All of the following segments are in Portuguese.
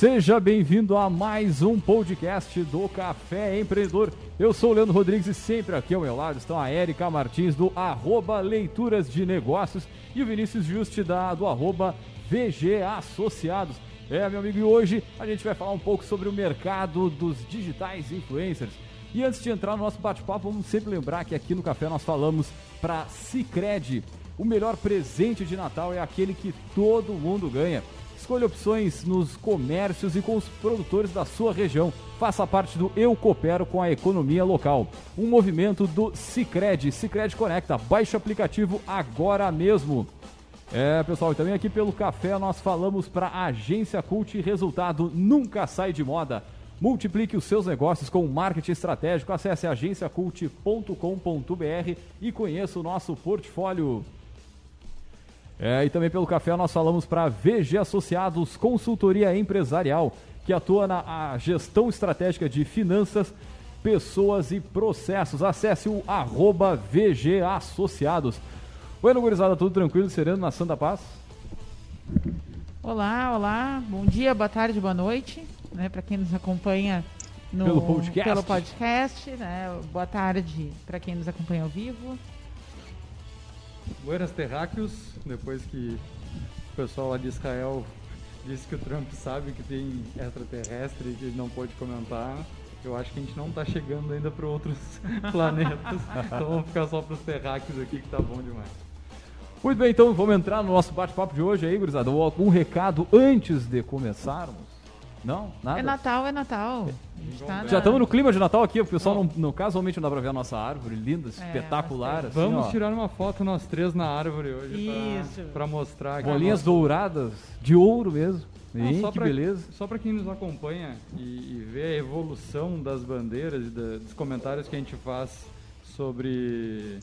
Seja bem-vindo a mais um podcast do Café Empreendedor. Eu sou o Leandro Rodrigues e sempre aqui ao meu lado estão a Érica Martins do arroba Leituras de Negócios e o Vinícius Juste da, do arroba VG Associados. É, meu amigo, e hoje a gente vai falar um pouco sobre o mercado dos digitais influencers. E antes de entrar no nosso bate-papo, vamos sempre lembrar que aqui no Café nós falamos para Cicred. O melhor presente de Natal é aquele que todo mundo ganha. Escolha opções nos comércios e com os produtores da sua região. Faça parte do Eu Coopero com a Economia Local. Um movimento do Cicred. Cicred Conecta. Baixe o aplicativo agora mesmo. É, pessoal, e também aqui pelo café nós falamos para a Agência Cult Resultado nunca sai de moda. Multiplique os seus negócios com marketing estratégico. Acesse agenciacult.com.br e conheça o nosso portfólio. É, e também pelo café nós falamos para VG Associados Consultoria Empresarial, que atua na gestão estratégica de finanças, pessoas e processos. Acesse o arroba VG Associados. Oi, gurizada, tudo tranquilo e sereno na Santa Paz? Olá, olá, bom dia, boa tarde, boa noite, né, para quem nos acompanha no, pelo podcast, pelo podcast né, boa tarde para quem nos acompanha ao vivo. Buenas terráqueos, depois que o pessoal lá de Israel disse que o Trump sabe que tem extraterrestre e que ele não pode comentar, eu acho que a gente não está chegando ainda para outros planetas, então vamos ficar só para os terráqueos aqui que tá bom demais. Muito bem, então vamos entrar no nosso bate-papo de hoje aí, gurizada. Um recado antes de começarmos. Não? Nada? É Natal, é Natal. Tá Já estamos no clima de Natal aqui, o pessoal não, não, casualmente não dá pra ver a nossa árvore linda, é, espetacular. Assim, Vamos ó. tirar uma foto nós três na árvore hoje Isso. Pra, pra mostrar. Aqui Bolinhas douradas, de ouro mesmo. Não, só que pra, beleza. Só para quem nos acompanha e, e vê a evolução das bandeiras e da, dos comentários que a gente faz sobre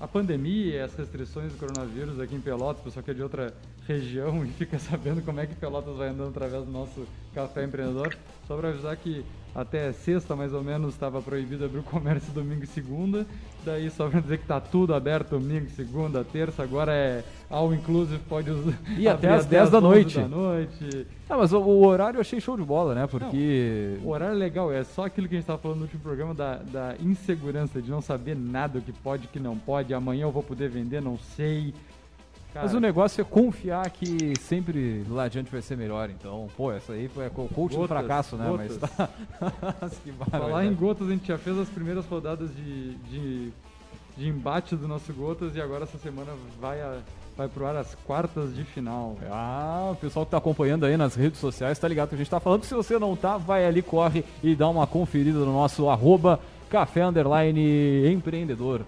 a pandemia as restrições do coronavírus aqui em Pelotas, pessoal que é de outra região e fica sabendo como é que Pelotas vai andando através do nosso café empreendedor. Só para avisar que até sexta, mais ou menos, estava proibido abrir o comércio domingo e segunda. Daí, só para dizer que está tudo aberto domingo, segunda, terça. Agora é all inclusive, pode usar. E até às 10 da noite. da noite. Ah, mas o, o, horário eu achei show de bola, né? Porque. Não, o horário é legal, é só aquilo que a gente estava falando no último programa da, da insegurança, de não saber nada o que pode, o que não pode. Amanhã eu vou poder vender, não sei. Cara, Mas o negócio é confiar que sempre lá adiante vai ser melhor. Então, pô, essa aí foi o coach do fracasso, né? Gotas. Mas tá... Falar em gotas, a gente já fez as primeiras rodadas de, de, de embate do nosso gotas e agora essa semana vai a, vai pro ar as quartas de final. Ah, o pessoal que tá acompanhando aí nas redes sociais tá ligado que a gente tá falando. Se você não tá, vai ali, corre e dá uma conferida no nosso arroba café underline empreendedor.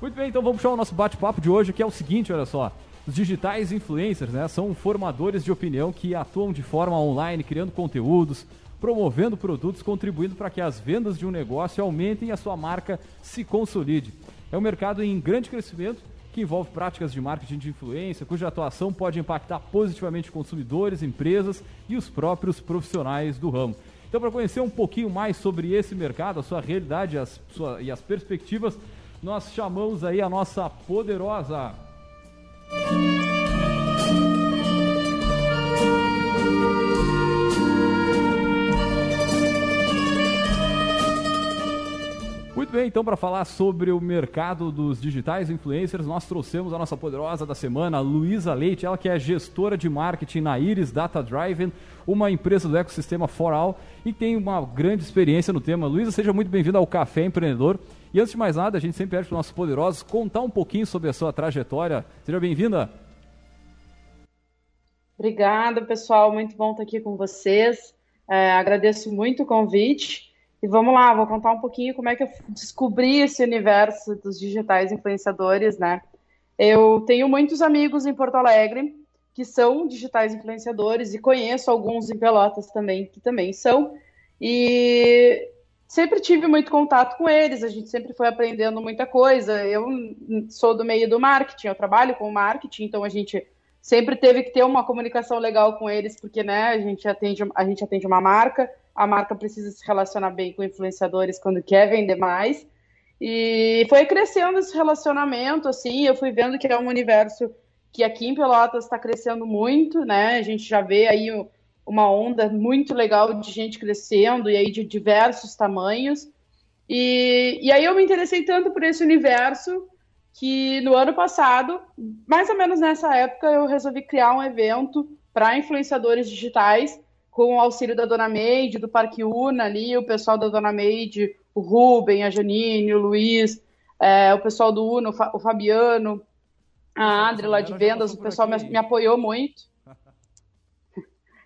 Muito bem, então vamos puxar o nosso bate-papo de hoje, que é o seguinte, olha só. Os digitais influencers né, são formadores de opinião que atuam de forma online, criando conteúdos, promovendo produtos, contribuindo para que as vendas de um negócio aumentem e a sua marca se consolide. É um mercado em grande crescimento que envolve práticas de marketing de influência, cuja atuação pode impactar positivamente consumidores, empresas e os próprios profissionais do ramo. Então, para conhecer um pouquinho mais sobre esse mercado, a sua realidade as, sua, e as perspectivas, nós chamamos aí a nossa poderosa muito bem, então para falar sobre o mercado dos digitais influencers, nós trouxemos a nossa poderosa da semana, Luísa Leite, ela que é gestora de marketing na Iris Data Driven, uma empresa do ecossistema Foral e tem uma grande experiência no tema. Luísa, seja muito bem-vinda ao Café Empreendedor. E antes de mais nada, a gente sempre pede para os nossos poderosos contar um pouquinho sobre a sua trajetória. Seja bem-vinda. Obrigada, pessoal. Muito bom estar aqui com vocês. É, agradeço muito o convite. E vamos lá, vou contar um pouquinho como é que eu descobri esse universo dos digitais influenciadores, né? Eu tenho muitos amigos em Porto Alegre que são digitais influenciadores e conheço alguns em Pelotas também que também são. E sempre tive muito contato com eles, a gente sempre foi aprendendo muita coisa. Eu sou do meio do marketing, eu trabalho com marketing, então a gente sempre teve que ter uma comunicação legal com eles, porque né, a gente atende, a gente atende uma marca, a marca precisa se relacionar bem com influenciadores quando quer vender mais. E foi crescendo esse relacionamento, assim, eu fui vendo que é um universo que aqui em Pelotas está crescendo muito, né? A gente já vê aí uma onda muito legal de gente crescendo e aí de diversos tamanhos. E, e aí eu me interessei tanto por esse universo que no ano passado, mais ou menos nessa época, eu resolvi criar um evento para influenciadores digitais com o auxílio da Dona Meide, do Parque Una ali, o pessoal da Dona Meide, o Rubem, a Janine, o Luiz, é, o pessoal do Uno, o Fabiano, a Adri lá de vendas, o pessoal me, me, apoiou muito.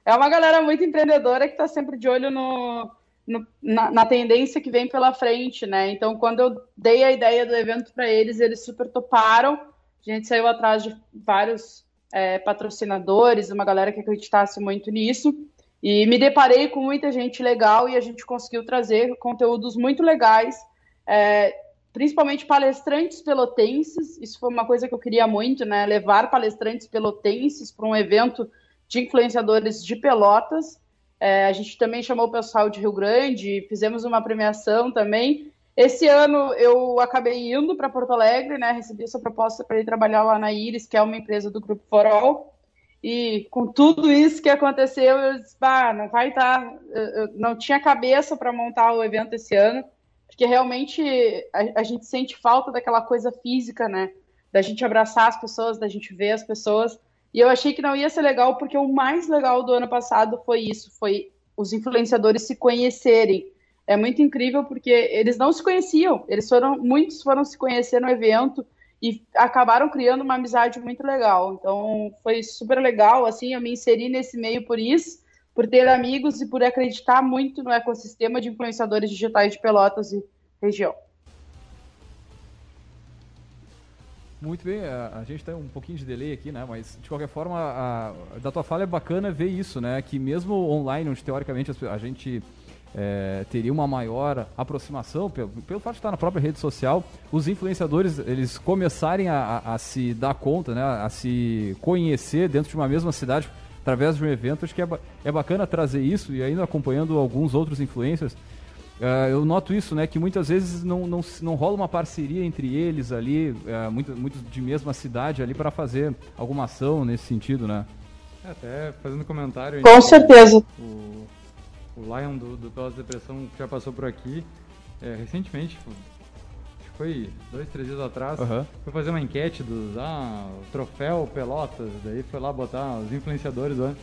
É uma galera muito empreendedora que está sempre de olho no, no na, na, tendência que vem pela frente, né? Então, quando eu dei a ideia do evento para eles, eles super toparam. A gente saiu atrás de vários é, patrocinadores, uma galera que acreditasse muito nisso. E me deparei com muita gente legal e a gente conseguiu trazer conteúdos muito legais, é, principalmente palestrantes pelotenses. Isso foi uma coisa que eu queria muito, né? Levar palestrantes pelotenses para um evento de influenciadores de Pelotas. É, a gente também chamou o pessoal de Rio Grande, fizemos uma premiação também. Esse ano eu acabei indo para Porto Alegre, né? Recebi essa proposta para ir trabalhar lá na Iris, que é uma empresa do Grupo Forol. E com tudo isso que aconteceu, eu disse, bah, não vai estar. Tá, não tinha cabeça para montar o evento esse ano, porque realmente a, a, gente sente falta daquela coisa física, né? Da gente abraçar as pessoas, da gente ver as pessoas. E eu achei que não ia ser legal, porque o mais legal do ano passado foi isso: foi os influenciadores se conhecerem. É muito incrível porque eles não se conheciam, eles foram, muitos foram se conhecer no evento e acabaram criando uma amizade muito legal. Então foi super legal, assim, eu me inseri nesse meio por isso, por ter amigos e por acreditar muito no ecossistema de influenciadores digitais de Pelotas e região. Muito bem, a, a gente tem um pouquinho de delay aqui, né? Mas de qualquer forma, a, da tua fala é bacana ver isso, né? Que mesmo online, onde teoricamente a gente é, teria uma maior aproximação, pelo, pelo fato de estar na própria rede social, os influenciadores eles começarem a, a, a se dar conta, né, a se conhecer dentro de uma mesma cidade através de um evento. Acho que é, é bacana trazer isso e ainda acompanhando alguns outros influencers. Uh, eu noto isso, né, que muitas vezes não, não, não rola uma parceria entre eles ali, uh, muito, muito de mesma cidade ali para fazer alguma ação nesse sentido, né? É, até fazendo comentário. Com certeza. O, o Lion do, do Pelas Depressão já passou por aqui é, recentemente, tipo, acho que foi dois, três dias atrás, uhum. foi fazer uma enquete do ah, troféu Pelotas, daí foi lá botar os influenciadores lá.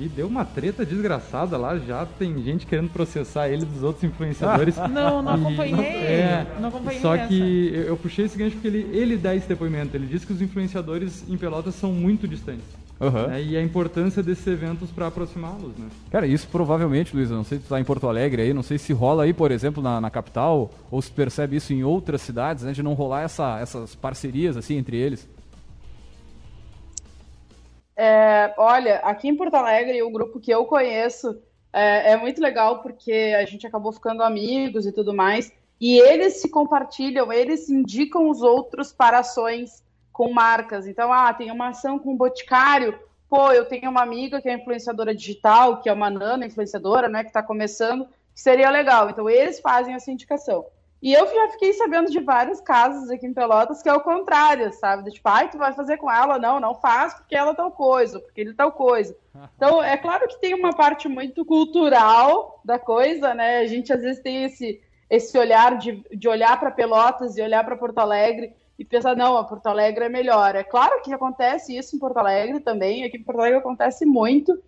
E deu uma treta desgraçada lá, já tem gente querendo processar ele dos outros influenciadores. não, não acompanhei. É, não acompanhei só essa. que eu, eu, puxei esse gancho porque ele, ele dá esse depoimento. Ele diz que os influenciadores em Pelotas são muito distantes. Uhum. Né, e a importância desses eventos para aproximá-los, né? Cara, isso provavelmente, Luiz, não sei se tu tá em Porto Alegre aí, não sei se rola aí, por exemplo, na, na capital, ou se percebe isso em outras cidades, né, de não rolar essa, essas parcerias assim entre eles. É, olha, aqui em Porto Alegre, o grupo que eu conheço é, é muito legal porque a gente acabou ficando amigos e tudo mais, e eles se compartilham, eles indicam os outros para ações com marcas. Então, ah, tem uma ação com o Boticário. Pô, eu tenho uma amiga que é influenciadora digital, que é uma nana influenciadora, né, que está começando, seria legal. Então, eles fazem essa indicação. E eu já fiquei sabendo de vários casos aqui em Pelotas que é o contrário, sabe? Tipo, ai, tu vai fazer com ela? Não, não faz porque ela tal coisa, porque ele tal coisa. Então, é claro que tem uma parte muito cultural da coisa, né? A gente às vezes tem esse, esse olhar de, de olhar para Pelotas e olhar para Porto Alegre e pensar, não, a Porto Alegre é melhor. É claro que acontece isso em Porto Alegre também, aqui em Porto Alegre acontece muito,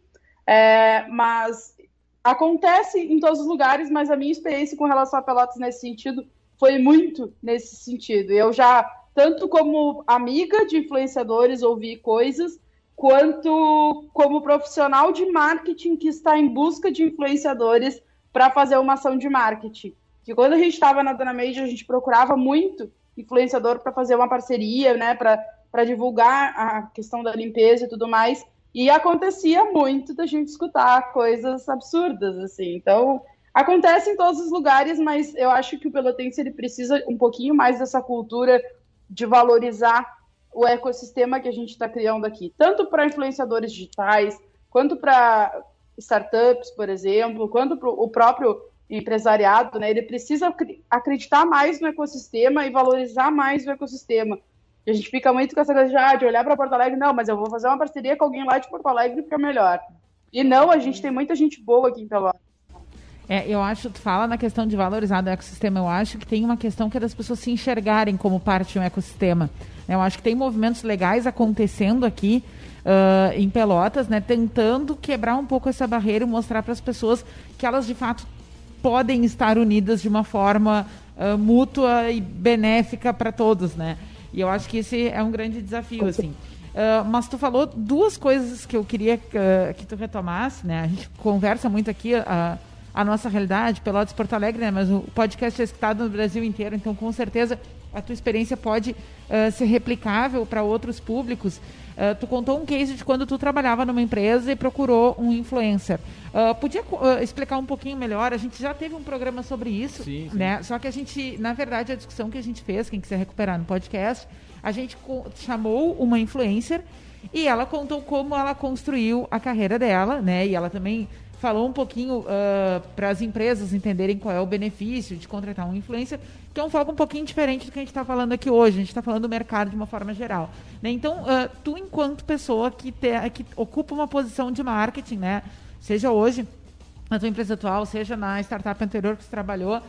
é, mas acontece em todos os lugares, mas a minha experiência com relação a Pelotas nesse sentido foi muito nesse sentido. Eu já, tanto como amiga de influenciadores, ouvi coisas, quanto como profissional de marketing que está em busca de influenciadores para fazer uma ação de marketing. Que quando a gente estava na Dona Made, a gente procurava muito influenciador para fazer uma parceria, né, para divulgar a questão da limpeza e tudo mais. E acontecia muito da gente escutar coisas absurdas, assim. Então, acontece em todos os lugares, mas eu acho que o pelotense ele precisa um pouquinho mais dessa cultura de valorizar o ecossistema que a gente está criando aqui, tanto para influenciadores digitais, quanto para startups, por exemplo, quanto para o próprio empresariado, né, ele precisa acreditar mais no ecossistema e valorizar mais o ecossistema. E a gente fica muito com essa coisa de, ah, de olhar para Porto Alegre, não, mas eu vou fazer uma parceria com alguém lá de Porto Alegre porque é melhor. E não, a gente tem muita gente boa aqui em Pelotas. É, eu acho, tu fala na questão de valorizar o ecossistema, eu acho que tem uma questão que é das pessoas se enxergarem como parte de um ecossistema. Eu acho que tem movimentos legais acontecendo aqui uh, em Pelotas, né, tentando quebrar um pouco essa barreira e mostrar para as pessoas que elas de fato podem estar unidas de uma forma uh, mútua e benéfica para todos, né? E eu acho que esse é um grande desafio, assim. Uh, mas tu falou duas coisas que eu queria uh, que tu retomasse, né? A gente conversa muito aqui uh, a nossa realidade, Pelotas Porto Alegre, né? Mas o podcast é escutado no Brasil inteiro, então com certeza a tua experiência pode ser replicável para outros públicos. Tu contou um case de quando tu trabalhava numa empresa e procurou um influencer. podia explicar um pouquinho melhor? A gente já teve um programa sobre isso, sim, sim. né? Só que a gente, na verdade, a discussão que a gente fez, quem quiser recuperar no podcast, a gente chamou uma influencer e ela contou como ela construiu a carreira dela, né? E ela também falou um pouquinho uh, para as empresas entenderem qual é o benefício de contratar um influencer, que é um foco um pouquinho diferente do que a gente está falando aqui hoje. A gente está falando do mercado de uma forma geral. Né? Então, uh, tu, enquanto pessoa que, te, que ocupa uma posição de marketing, né? seja hoje na tua empresa atual, seja na startup anterior que você trabalhou, uh,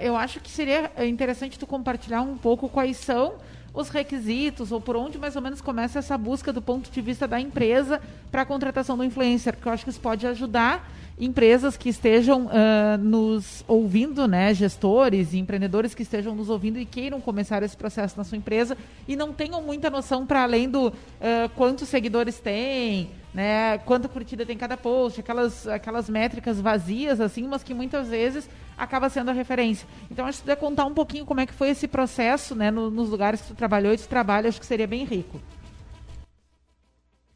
eu acho que seria interessante tu compartilhar um pouco quais são os requisitos ou por onde mais ou menos começa essa busca do ponto de vista da empresa para a contratação do influencer, porque eu acho que isso pode ajudar empresas que estejam uh, nos ouvindo, né, gestores e empreendedores que estejam nos ouvindo e queiram começar esse processo na sua empresa e não tenham muita noção para além do uh, quantos seguidores tem, né, quanta curtida tem cada post, aquelas, aquelas métricas vazias assim, mas que muitas vezes acaba sendo a referência. Então, acho que você contar um pouquinho como é que foi esse processo, né, no, nos lugares que tu trabalhou e tu trabalha, acho que seria bem rico.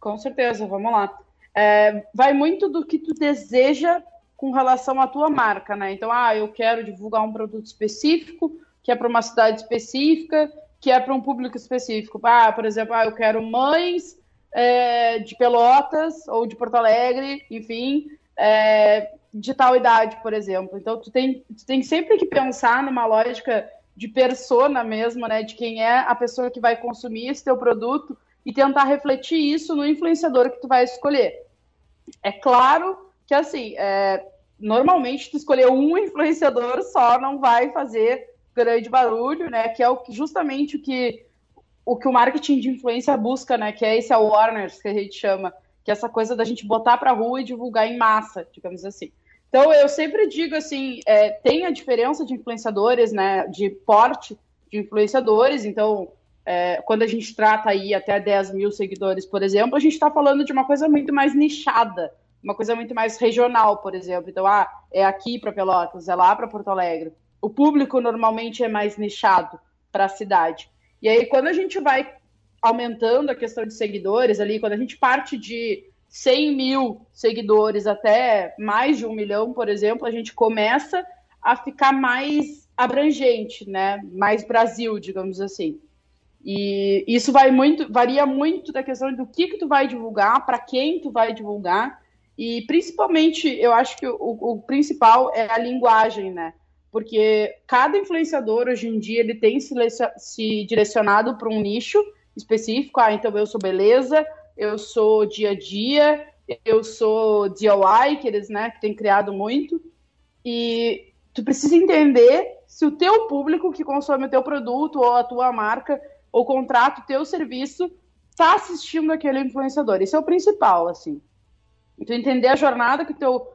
Com certeza, vamos lá. É, vai muito do que tu deseja com relação à tua marca, né? Então, ah, eu quero divulgar um produto específico, que é para uma cidade específica, que é para um público específico. Ah, por exemplo, ah, eu quero mães é, de Pelotas ou de Porto Alegre, enfim, é, de tal idade, por exemplo. Então, tu tem, tu tem sempre que pensar numa lógica de persona mesmo, né? De quem é a pessoa que vai consumir esse teu produto e tentar refletir isso no influenciador que tu vai escolher. É claro que, assim, é, normalmente tu escolher um influenciador só não vai fazer grande barulho, né? Que é o, justamente o que o que o marketing de influência busca, né? Que é esse awareness que a gente chama, que é essa coisa da gente botar para rua e divulgar em massa, digamos assim. Então, eu sempre digo assim, é, tem a diferença de influenciadores, né, de porte de influenciadores, então, é, quando a gente trata aí até 10 mil seguidores, por exemplo, a gente está falando de uma coisa muito mais nichada, uma coisa muito mais regional, por exemplo. Então, ah, é aqui para Pelotas, é lá para Porto Alegre. O público normalmente é mais nichado para a cidade. E aí, quando a gente vai aumentando a questão de seguidores ali, quando a gente parte de 100 mil seguidores até mais de um milhão, por exemplo, a gente começa a ficar mais abrangente, né? Mais Brasil, digamos assim. E isso vai muito, varia muito da questão do que, que tu vai divulgar, para quem tu vai divulgar, e principalmente, eu acho que o, o principal é a linguagem, né? Porque cada influenciador hoje em dia ele tem se, se direcionado para um nicho específico. Ah, então eu sou beleza, eu sou dia a dia, eu sou DIY, que eles né, que têm criado muito. E tu precisa entender se o teu público que consome o teu produto ou a tua marca ou contrata o teu serviço está assistindo aquele influenciador. Isso é o principal, assim. Tu entender a jornada que o teu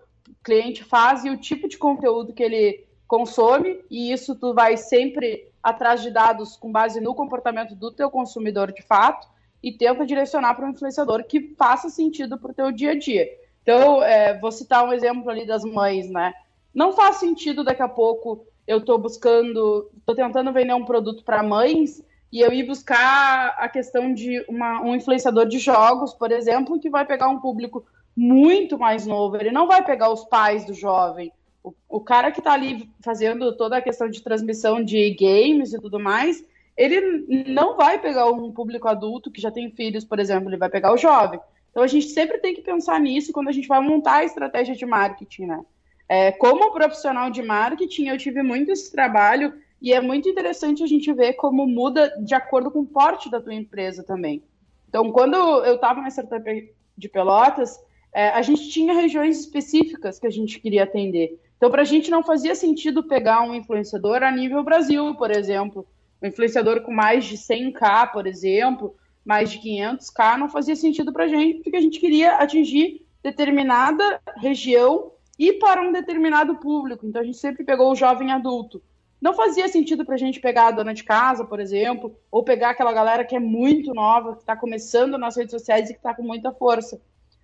cliente faz e o tipo de conteúdo que ele consome, e isso tu vai sempre atrás de dados com base no comportamento do teu consumidor de fato, e tenta direcionar para um influenciador que faça sentido para o teu dia a dia. Então, é, vou citar um exemplo ali das mães, né? Não faz sentido daqui a pouco eu estou buscando, estou tentando vender um produto para mães e eu ir buscar a questão de uma, um influenciador de jogos, por exemplo, que vai pegar um público muito mais novo. Ele não vai pegar os pais do jovem. O, o cara que está ali fazendo toda a questão de transmissão de games e tudo mais, ele não vai pegar um público adulto que já tem filhos, por exemplo, ele vai pegar o jovem. Então a gente sempre tem que pensar nisso quando a gente vai montar a estratégia de marketing, né? É, como profissional de marketing, eu tive muito esse trabalho e é muito interessante a gente ver como muda de acordo com o porte da tua empresa também. Então, quando eu estava na startup de Pelotas, é, a gente tinha regiões específicas que a gente queria atender. Então, para a gente não fazia sentido pegar um influenciador a nível Brasil, por exemplo. Um influenciador com mais de 100k, por exemplo, mais de 500k, não fazia sentido para a gente, porque a gente queria atingir determinada região e para um determinado público. Então, a gente sempre pegou o jovem adulto. Não fazia sentido para a gente pegar a dona de casa, por exemplo, ou pegar aquela galera que é muito nova, que está começando nas redes sociais e que está com muita força.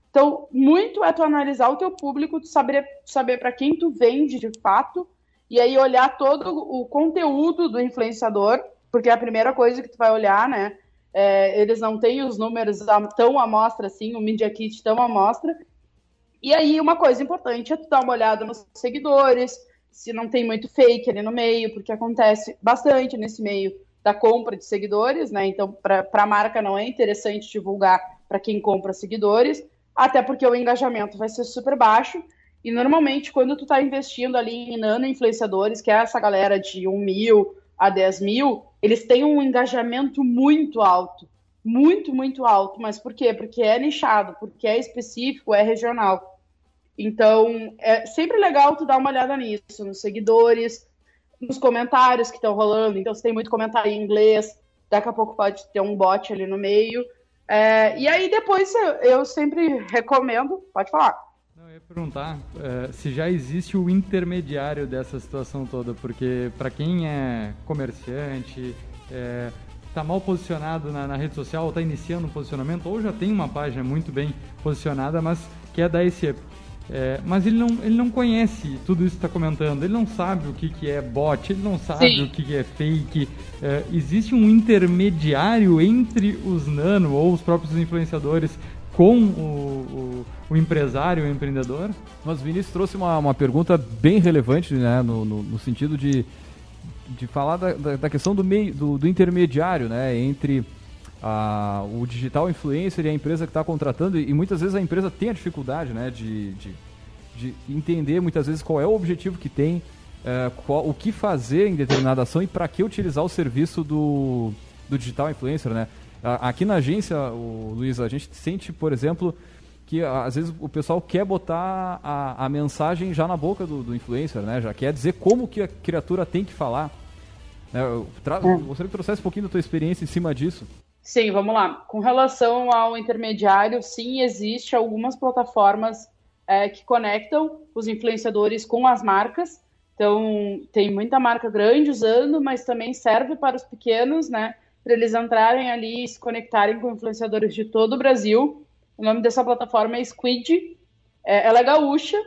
Então, muito é tu analisar o teu público, tu saber, saber para quem tu vende de fato, e aí olhar todo o conteúdo do influenciador, porque é a primeira coisa que tu vai olhar, né? É, eles não têm os números tão à mostra assim, o Media Kit tão à mostra. E aí, uma coisa importante é tu dar uma olhada nos seguidores, se não tem muito fake ali no meio, porque acontece bastante nesse meio da compra de seguidores, né? Então, para a marca não é interessante divulgar para quem compra seguidores até porque o engajamento vai ser super baixo. E normalmente, quando tu está investindo ali em nano influenciadores, que é essa galera de 1 mil a 10 mil, eles têm um engajamento muito alto. Muito, muito alto. Mas por quê? Porque é nichado, porque é específico, é regional. Então, é sempre legal tu dar uma olhada nisso, nos seguidores, nos comentários que estão rolando. Então, se tem muito comentário em inglês, daqui a pouco pode ter um bot ali no meio. É, e aí depois eu, sempre recomendo, pode falar. Ia perguntar é, se já existe o intermediário dessa situação toda, porque para quem é comerciante, é, está mal posicionado na, na, rede social, está iniciando um posicionamento, ou já tem uma página muito bem posicionada, mas quer dar esse up. É, mas ele não, ele não conhece tudo isso que está comentando, ele não sabe o que, que é bot, ele não sabe Sim. o que, que é fake. É, existe um intermediário entre os nano ou os próprios influenciadores com o, o, o empresário, o empreendedor? Mas Vinícius trouxe uma, uma pergunta bem relevante, né, no, no, no sentido de, de falar da, da, da questão do, meio, do, do intermediário né, entre a, o digital influencer e a empresa que está contratando, e muitas vezes a empresa tem a dificuldade né, de, de, de entender muitas vezes qual é o objetivo que tem, é, qual, o que fazer em determinada ação e para que utilizar o serviço do, do digital influencer. Né? Aqui na agência, o, Luiz, a gente sente, por exemplo, que às vezes o pessoal quer botar a, a mensagem já na boca do, do, influencer, né? já quer dizer como que a criatura tem que falar. Né? Eu, tra... É. gostaria que trouxesse um pouquinho da tua experiência em cima disso. Sim, vamos lá. Com relação ao intermediário, sim, existe algumas plataformas é, que conectam os influenciadores com as marcas. Então, tem muita marca grande usando, mas também serve para os pequenos, né? Para eles entrarem ali e se conectarem com influenciadores de todo o Brasil. O nome dessa plataforma é Squid. É, ela é gaúcha,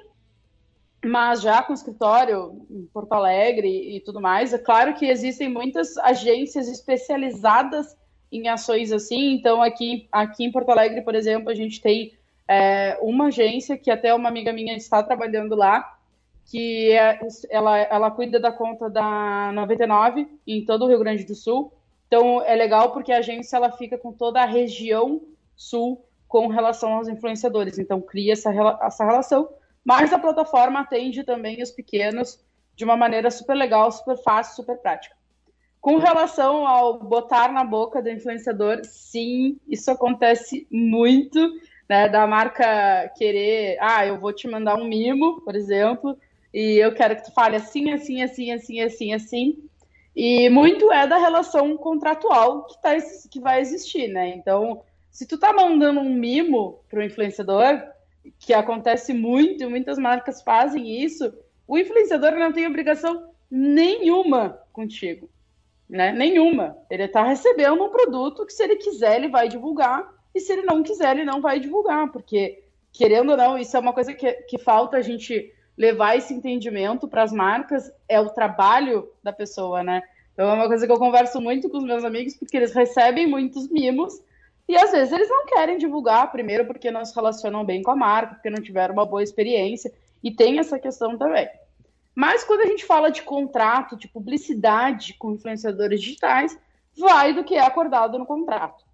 mas já com escritório em Porto Alegre e tudo mais. É claro que existem muitas agências especializadas em ações assim. Então, aqui, aqui em Porto Alegre, por exemplo, a gente tem é, uma agência que até uma amiga minha está trabalhando lá, que é, ela, ela cuida da conta da 99 em todo o Rio Grande do Sul. Então, é legal porque a agência ela fica com toda a região sul com relação aos influenciadores. Então, cria essa, essa relação. Mas a plataforma atende também os pequenos de uma maneira super legal, super fácil, super prática. Com relação ao botar na boca do influenciador, sim, isso acontece muito, né? Da marca querer, ah, eu vou te mandar um mimo, por exemplo, e eu quero que tu fale assim, assim, assim, assim, assim, assim. E muito é da relação contratual que, tá, que vai existir, né? Então, se tu tá mandando um mimo pro influenciador, que acontece muito, muitas marcas fazem isso, o influenciador não tem obrigação nenhuma contigo né? Nenhuma. Ele está recebendo um produto que, se ele quiser, ele vai divulgar, e se ele não quiser, ele não vai divulgar, porque, querendo ou não, isso é uma coisa que, que falta a gente levar esse entendimento para as marcas, é o trabalho da pessoa, né? Então é uma coisa que eu converso muito com os meus amigos, porque eles recebem muitos mimos, e às vezes eles não querem divulgar, primeiro porque não se relacionam bem com a marca, porque não tiveram uma boa experiência, e tem essa questão também. Mas quando a gente fala de contrato, de publicidade com influenciadores digitais, vai do que é acordado no contrato.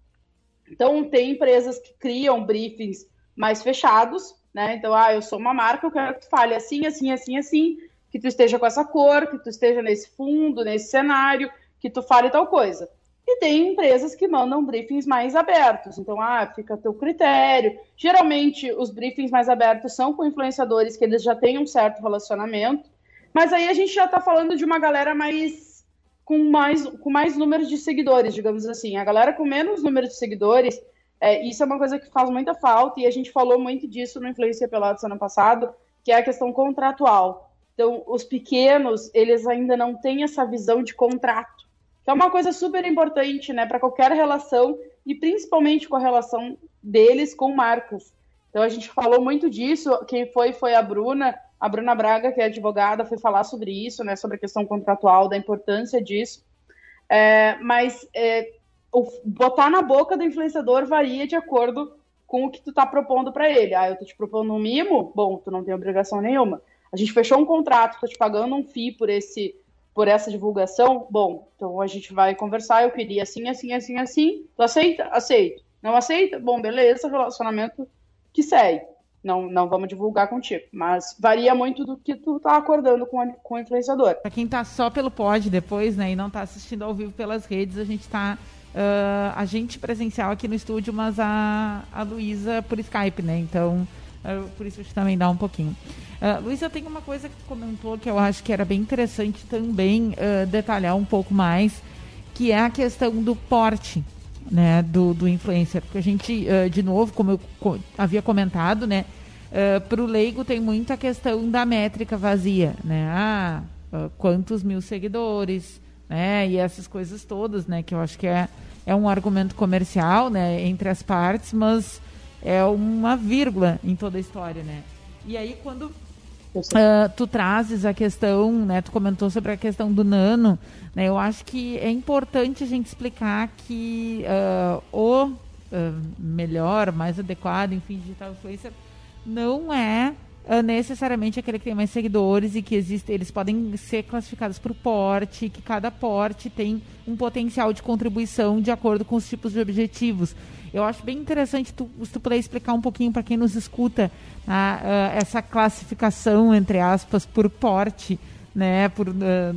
Então, tem empresas que criam briefings mais fechados, né? Então, ah, eu sou uma marca, eu quero que tu fale assim, assim, assim, assim, que tu esteja com essa cor, que tu esteja nesse fundo, nesse cenário, que tu fale tal coisa. E tem empresas que mandam briefings mais abertos. Então, ah, fica a teu critério. Geralmente, os briefings mais abertos são com influenciadores que eles já têm um certo relacionamento, mas aí a gente já está falando de uma galera mais com mais com mais números de seguidores, digamos assim. A galera com menos número de seguidores, é, isso é uma coisa que faz muita falta e a gente falou muito disso no Influência Pelados ano passado, que é a questão contratual. Então, os pequenos, eles ainda não têm essa visão de contrato que é uma coisa super importante, né, para qualquer relação e principalmente com a relação deles com marcas. Então a gente falou muito disso. Quem foi foi a Bruna, a Bruna Braga, que é advogada, foi falar sobre isso, né, sobre a questão contratual, da importância disso. É, mas é, o, botar na boca do influenciador varia de acordo com o que tu tá propondo para ele. Ah, eu tô te propondo um mimo? Bom, tu não tem obrigação nenhuma. A gente fechou um contrato, tô te pagando um FII por esse por essa divulgação, bom, então a gente vai conversar, eu queria assim, assim, assim, assim, tu aceita? Aceito. Não aceita? Bom, beleza, relacionamento que segue. Não, não vamos divulgar contigo. Mas varia muito do que tu tá acordando com, a, com o influenciador. Pra quem tá só pelo pod depois, né, e não tá assistindo ao vivo pelas redes, a gente tá. Uh, a gente presencial aqui no estúdio, mas a, a Luísa por Skype, né? Então, uh, por isso também dá um pouquinho. Uh, Luísa, tem uma coisa que comentou que eu acho que era bem interessante também uh, detalhar um pouco mais, que é a questão do porte né, do, do influencer. Porque a gente, uh, de novo, como eu co havia comentado, né, uh, para o leigo tem muita questão da métrica vazia. Né? Ah, quantos mil seguidores, né, e essas coisas todas, né, que eu acho que é, é um argumento comercial né, entre as partes, mas é uma vírgula em toda a história. Né? E aí, quando Uh, tu trazes a questão, né? Tu comentou sobre a questão do nano, né? Eu acho que é importante a gente explicar que uh, o uh, melhor, mais adequado, enfim, digital influencer não é necessariamente aquele que tem mais seguidores e que existe, eles podem ser classificados por porte, que cada porte tem um potencial de contribuição de acordo com os tipos de objetivos. Eu acho bem interessante tu, se tu puder explicar um pouquinho para quem nos escuta a, a, essa classificação, entre aspas, por porte, né, por uh,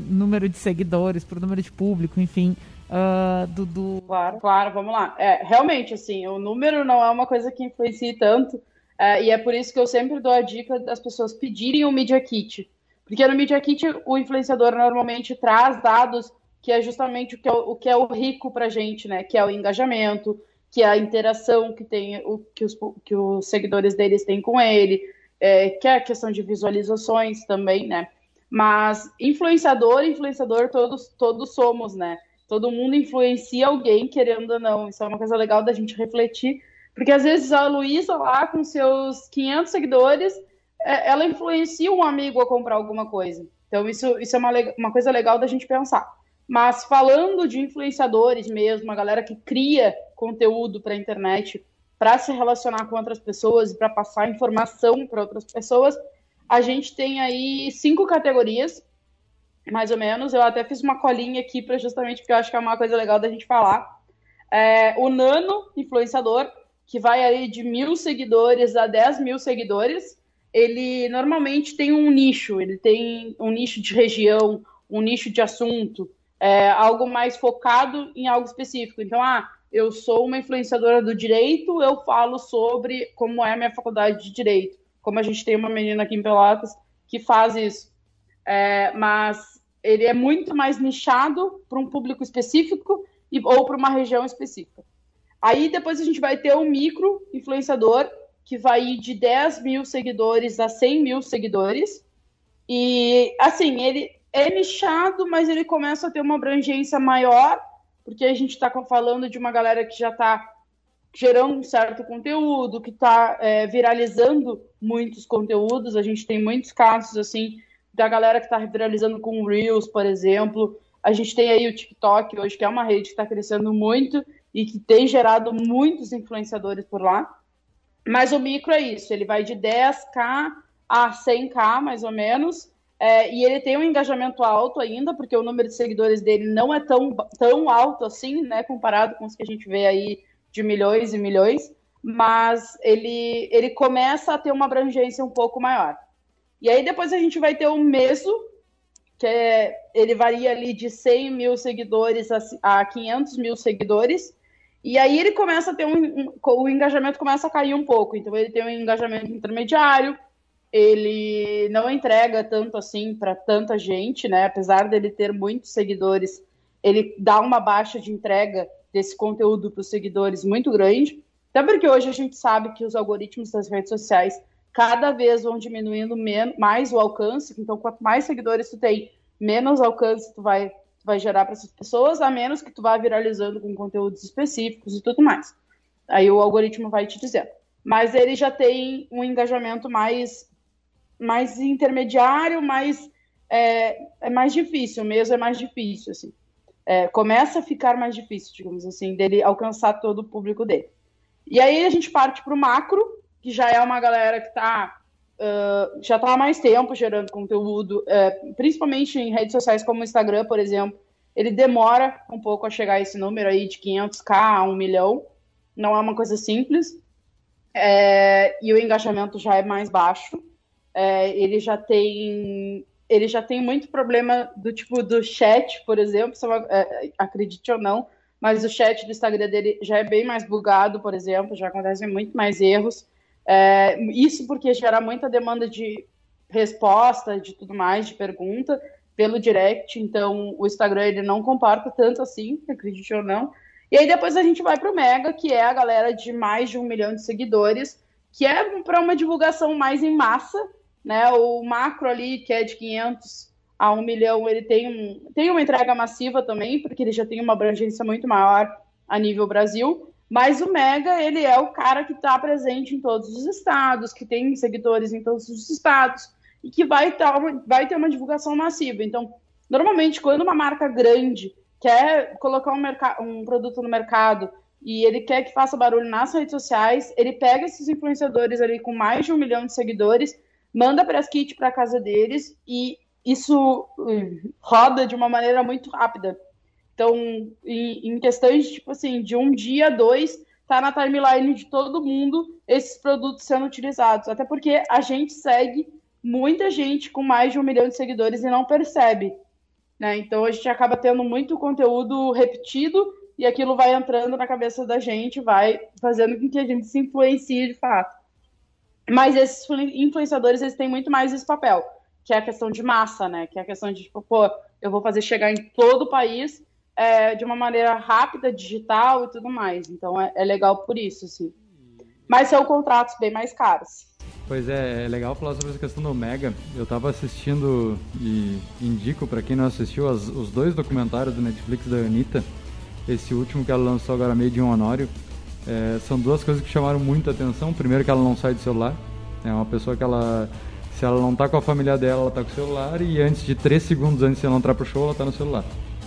número de seguidores, por número de público, enfim. Uh, do, do, Claro, claro, vamos lá. É, realmente, assim, o número não é uma coisa que influencia tanto, é, e é por isso que eu sempre dou a dica das pessoas pedirem o Media Kit. Porque no Media Kit o influenciador normalmente traz dados que é justamente o que é o, o, que é o rico pra gente, né? Que é o engajamento, que a interação que tem o que os, que os seguidores deles têm com ele, é, que é a questão de visualizações também, né? Mas influenciador, influenciador, todos, todos somos, né? Todo mundo influencia alguém, querendo ou não. Isso é uma coisa legal da gente refletir, porque às vezes a Luísa lá com seus 500 seguidores, é, ela influencia um amigo a comprar alguma coisa. Então isso, isso é uma, uma coisa legal da gente pensar. Mas falando de influenciadores mesmo, a galera que cria conteúdo para a internet para se relacionar com outras pessoas e para passar informação para outras pessoas, a gente tem aí cinco categorias, mais ou menos. Eu até fiz uma colinha aqui para justamente porque eu acho que é uma coisa legal da gente falar. É, o nano influenciador, que vai aí de mil seguidores a 10 mil seguidores, ele normalmente tem um nicho, ele tem um nicho de região, um nicho de assunto, é, algo mais focado em algo específico. Então, ah, eu sou uma influenciadora do direito, eu falo sobre como é a minha faculdade de direito. Como a gente tem uma menina aqui em Pelotas que faz isso. É, mas ele é muito mais nichado para um público específico e, ou para uma região específica. Aí depois a gente vai ter um micro influenciador que vai ir de 10 mil seguidores a 100 mil seguidores. E assim, ele é nichado, mas ele começa a ter uma abrangência maior, porque a gente está falando de uma galera que já está gerando um certo conteúdo, que está é, viralizando muitos conteúdos. A gente tem muitos casos assim da galera que está viralizando com Reels, por exemplo. A gente tem aí o TikTok hoje, que é uma rede que está crescendo muito e que tem gerado muitos influenciadores por lá. Mas o micro é isso, ele vai de 10k a 100k, mais ou menos. É, e ele tem um engajamento alto ainda, porque o número de seguidores dele não é tão, tão alto assim, né, comparado com os que a gente vê aí de milhões e milhões, mas ele, ele começa a ter uma abrangência um pouco maior. E aí depois a gente vai ter o Meso, que é, ele varia ali de 100 mil seguidores a, a 500 mil seguidores, e aí ele começa a ter um, um, o engajamento começa a cair um pouco. Então ele tem um engajamento intermediário, ele não entrega tanto assim para tanta gente, né? Apesar dele ter muitos seguidores, ele dá uma baixa de entrega desse conteúdo para os seguidores muito grande. Até porque hoje a gente sabe que os algoritmos das redes sociais cada vez vão diminuindo mais o alcance. Então, quanto mais seguidores tu tem, menos alcance tu vai, tu vai gerar para essas pessoas, a menos que tu vá viralizando com conteúdos específicos e tudo mais. Aí o algoritmo vai te dizer. Mas ele já tem um engajamento mais mais intermediário, mais é, é mais difícil, mesmo é mais difícil, assim. É, começa a ficar mais difícil, digamos assim, dele alcançar todo o público dele. E aí a gente parte para o macro, que já é uma galera que está uh, já está há mais tempo gerando conteúdo, uh, principalmente em redes sociais como o Instagram, por exemplo. Ele demora um pouco a chegar a esse número aí de 500k a 1 milhão. Não é uma coisa simples. É, e o engajamento já é mais baixo é, ele já tem ele já tem muito problema do tipo do chat, por exemplo, é, acredite ou não, mas o chat do Instagram dele já é bem mais bugado, por exemplo, já acontecem muito mais erros. É, isso porque gera muita demanda de resposta, de tudo mais, de pergunta pelo direct, então o Instagram ele não comporta tanto assim, acredite ou não. E aí depois a gente vai para o Mega, que é a galera de mais de um milhão de seguidores, que é para uma divulgação mais em massa, né? O macro ali, que é de 500 a 1 milhão, ele tem, um, tem uma entrega massiva também, porque ele já tem uma abrangência muito maior a nível Brasil. Mas o Mega, ele é o cara que está presente em todos os estados, que tem seguidores em todos os estados e que vai, tá, vai ter uma divulgação massiva. Então, normalmente, quando uma marca grande quer colocar um, um produto no mercado e ele quer que faça barulho nas redes sociais, ele pega esses influenciadores ali com mais de um milhão de seguidores manda para as kits para casa deles e isso hum, roda de uma maneira muito rápida. Então, em, em questões tipo assim, de um dia, dois, tá na timeline de todo mundo esses produtos sendo utilizados. Até porque a gente segue muita gente com mais de um milhão de seguidores e não percebe. Né? Então a gente acaba tendo muito conteúdo repetido e aquilo vai entrando na cabeça da gente, vai fazendo com que a gente se influencie de fato. Mas esses influenciadores, eles têm muito mais esse papel, que é a questão de massa, né? Que é a questão de, tipo, pô, eu vou fazer chegar em todo o país é, de uma maneira rápida, digital e tudo mais. Então é, é legal por isso, assim. Mas são contratos bem mais caros. Pois é, é legal falar sobre essa questão do Mega. Eu estava assistindo e indico para quem não assistiu as, os dois documentários do Netflix da Anitta. Esse último que ela lançou agora meio de um honório é, são duas coisas que chamaram muita atenção. Primeiro que ela não sai do celular. É uma pessoa que ela. Se ela não tá com a família dela, ela tá com o celular e antes de 3 segundos antes de ela entrar pro show, ela tá no celular.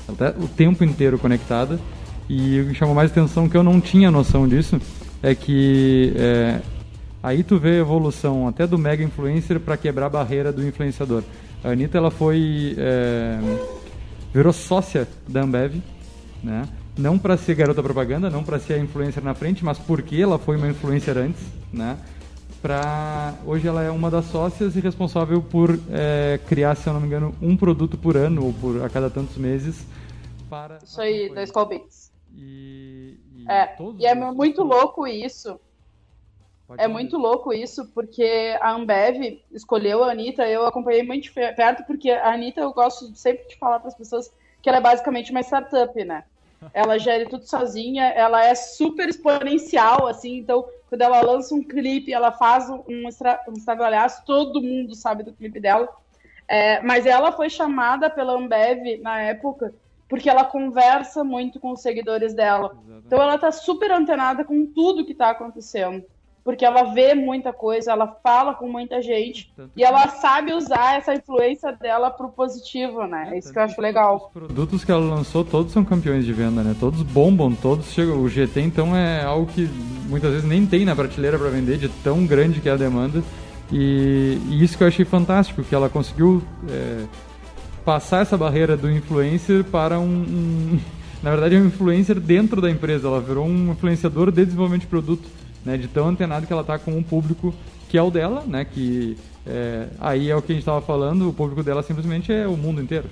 Ela tá o tempo inteiro conectada. E o que chamou mais atenção, que eu não tinha noção disso, é que é, aí tu vê a evolução até do mega influencer para quebrar a barreira do influenciador. A Anitta, ela foi... É, virou sócia da Ambev, né? Não para ser garota propaganda, não para ser a influencer na frente, mas porque ela foi uma influencer antes, né? Pra... Hoje ela é uma das sócias e responsável por é, criar, se eu não me engano, um produto por ano ou por a cada tantos meses para. Isso aí, da Skull. E, e, é, e é muito louco isso. Pode é muito louco isso, porque a Ambev escolheu a Anitta, eu acompanhei muito de perto, porque a Anitta, eu gosto sempre de falar para as pessoas que ela é basicamente uma startup, né? Ela gere tudo sozinha, ela é super exponencial, assim, então quando ela lança um clipe, ela faz um, um estradalhaço, todo mundo sabe do clipe dela. É, mas ela foi chamada pela Ambev na época porque ela conversa muito com os seguidores dela. Exatamente. Então ela tá super antenada com tudo que tá acontecendo porque ela vê muita coisa, ela fala com muita gente Tanto e ela sabe usar essa influência dela pro positivo, né? É isso que eu acho legal. Os produtos que ela lançou, todos são campeões de venda, né? Todos bombam, todos chegam. O GT, então, é algo que muitas vezes nem tem na prateleira para vender, de tão grande que é a demanda. E, e, isso que eu achei fantástico, que ela conseguiu é, passar essa barreira do influencer para um, um na verdade, é um influencer dentro da empresa. Ela virou um influenciador de desenvolvimento de produto né, de tão antenado que ela está com um público que é o dela, né, que é, aí é o que a gente estava falando, o público dela simplesmente é o mundo inteiro.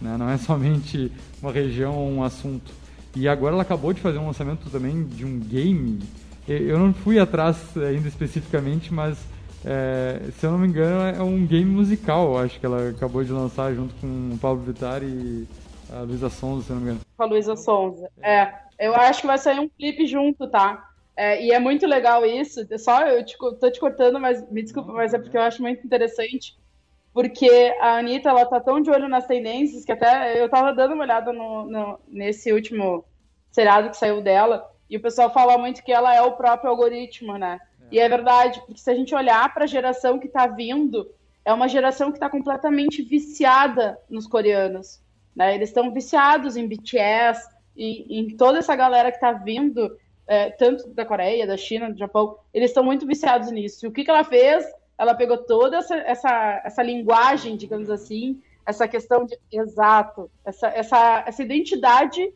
Né? Não é somente uma região ou um assunto. E agora ela acabou de fazer um lançamento também de um game. Eu não fui atrás ainda especificamente, mas é, se eu não me engano é um game musical, acho que ela acabou de lançar junto com o Pablo Vittar e a Luísa Sonza, se eu não me engano. Com a Luísa Sonza. É, eu acho que vai sair um clipe junto, tá? É, e é muito legal isso. Só eu te, tô te cortando, mas me desculpa, mas é porque eu acho muito interessante. Porque a Anitta, ela tá tão de olho nas tendências que até eu tava dando uma olhada no, no, nesse último seriado que saiu dela. E o pessoal fala muito que ela é o próprio algoritmo, né? É. E é verdade, porque se a gente olhar para a geração que tá vindo, é uma geração que está completamente viciada nos coreanos. Né? Eles estão viciados em BTS, e em toda essa galera que está vindo é, tanto da Coreia, da China, do Japão, eles estão muito viciados nisso. E o que, que ela fez? Ela pegou toda essa, essa, essa linguagem, digamos assim, essa questão de exato, essa, essa, essa identidade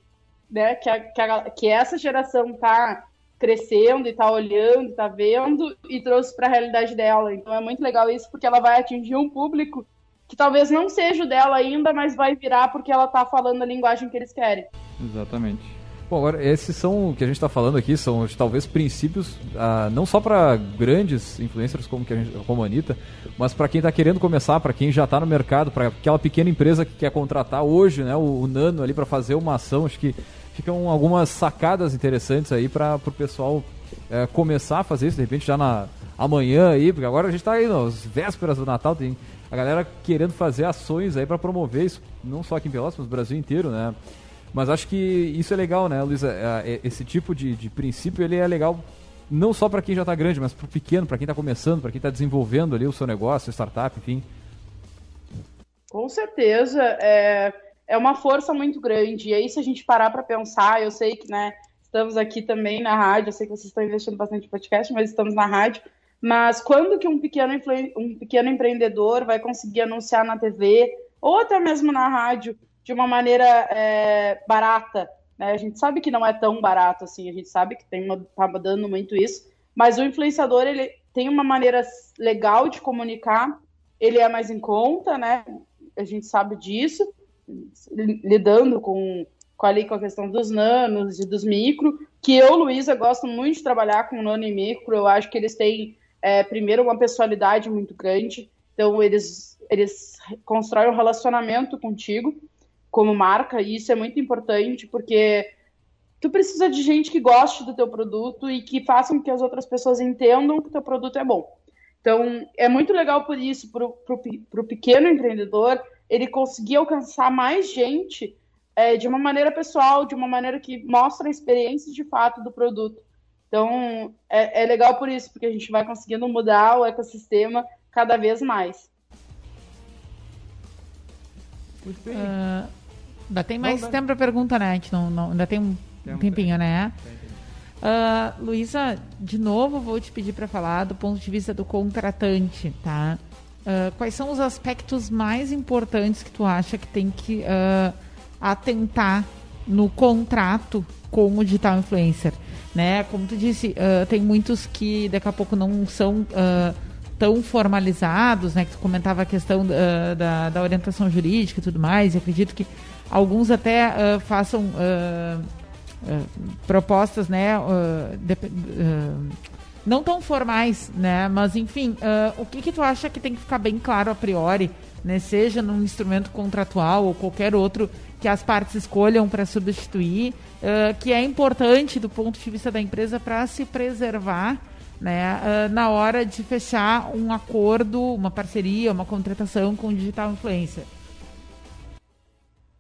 né, que, a, que, a, que essa geração está crescendo e está olhando, está vendo e trouxe para a realidade dela. Então é muito legal isso porque ela vai atingir um público que talvez não seja o dela ainda, mas vai virar porque ela está falando a linguagem que eles querem. Exatamente. Bom, agora, esses são, o que a gente está falando aqui, são talvez princípios, ah, não só para grandes influencers como, que a, gente, como a Anitta, mas para quem está querendo começar, para quem já está no mercado, para aquela pequena empresa que quer contratar hoje né, o, o Nano ali para fazer uma ação. Acho que ficam algumas sacadas interessantes aí para o pessoal é, começar a fazer isso, de repente já na amanhã aí, porque agora a gente está aí nas vésperas do Natal, tem a galera querendo fazer ações aí para promover isso, não só aqui em Pelotas, mas no Brasil inteiro, né? Mas acho que isso é legal, né, Luísa? É, é, esse tipo de, de princípio ele é legal não só para quem já está grande, mas para o pequeno, para quem está começando, para quem está desenvolvendo ali o seu negócio, startup, enfim. Com certeza, é, é uma força muito grande. E aí, se a gente parar para pensar, eu sei que, né, estamos aqui também na rádio, eu sei que vocês estão investindo bastante em podcast, mas estamos na rádio. Mas quando que um pequeno, um pequeno empreendedor vai conseguir anunciar na TV ou até mesmo na rádio de uma maneira é, barata. Né? A gente sabe que não é tão barato assim, a gente sabe que tem uma, tá mudando muito isso, mas o influenciador ele tem uma maneira legal de comunicar, ele é mais em conta, né? A gente sabe disso, lidando com, com ali com a questão dos nanos e dos micro, que eu, Luísa, gosto muito de trabalhar com nano e micro, eu acho que eles têm, é, primeiro, uma pessoalidade muito grande, então eles, eles constroem um relacionamento contigo, como marca, e isso é muito importante porque tu precisa de gente que goste do teu produto e que faça com que as outras pessoas entendam que o teu produto é bom. Então, é muito legal por isso, para o pequeno empreendedor, ele conseguir alcançar mais gente é, de uma maneira pessoal, de uma maneira que mostra a experiência de fato do produto. Então, é, é legal por isso, porque a gente vai conseguindo mudar o ecossistema cada vez mais. Muito bem. Uh, Ainda tem mais não, tempo para pergunta, né? A gente não, não, ainda tem um tem, tempinho, tem. né? Uh, Luísa, de novo vou te pedir para falar do ponto de vista do contratante, tá? Uh, quais são os aspectos mais importantes que tu acha que tem que atentar no contrato com o digital influencer, né? Como tu disse, tem muitos que daqui a pouco não são tão formalizados, né? Que tu comentava a questão da, da orientação jurídica e tudo mais, e acredito que alguns até uh, façam uh, uh, propostas, né, de, não tão formais, né, mas enfim, o que que tu acha que tem que ficar bem claro a priori, né, seja num instrumento contratual ou qualquer outro que as partes escolham para substituir, que é importante do ponto de vista da empresa para se preservar né, na hora de fechar um acordo, uma parceria, uma contratação com o digital influencer.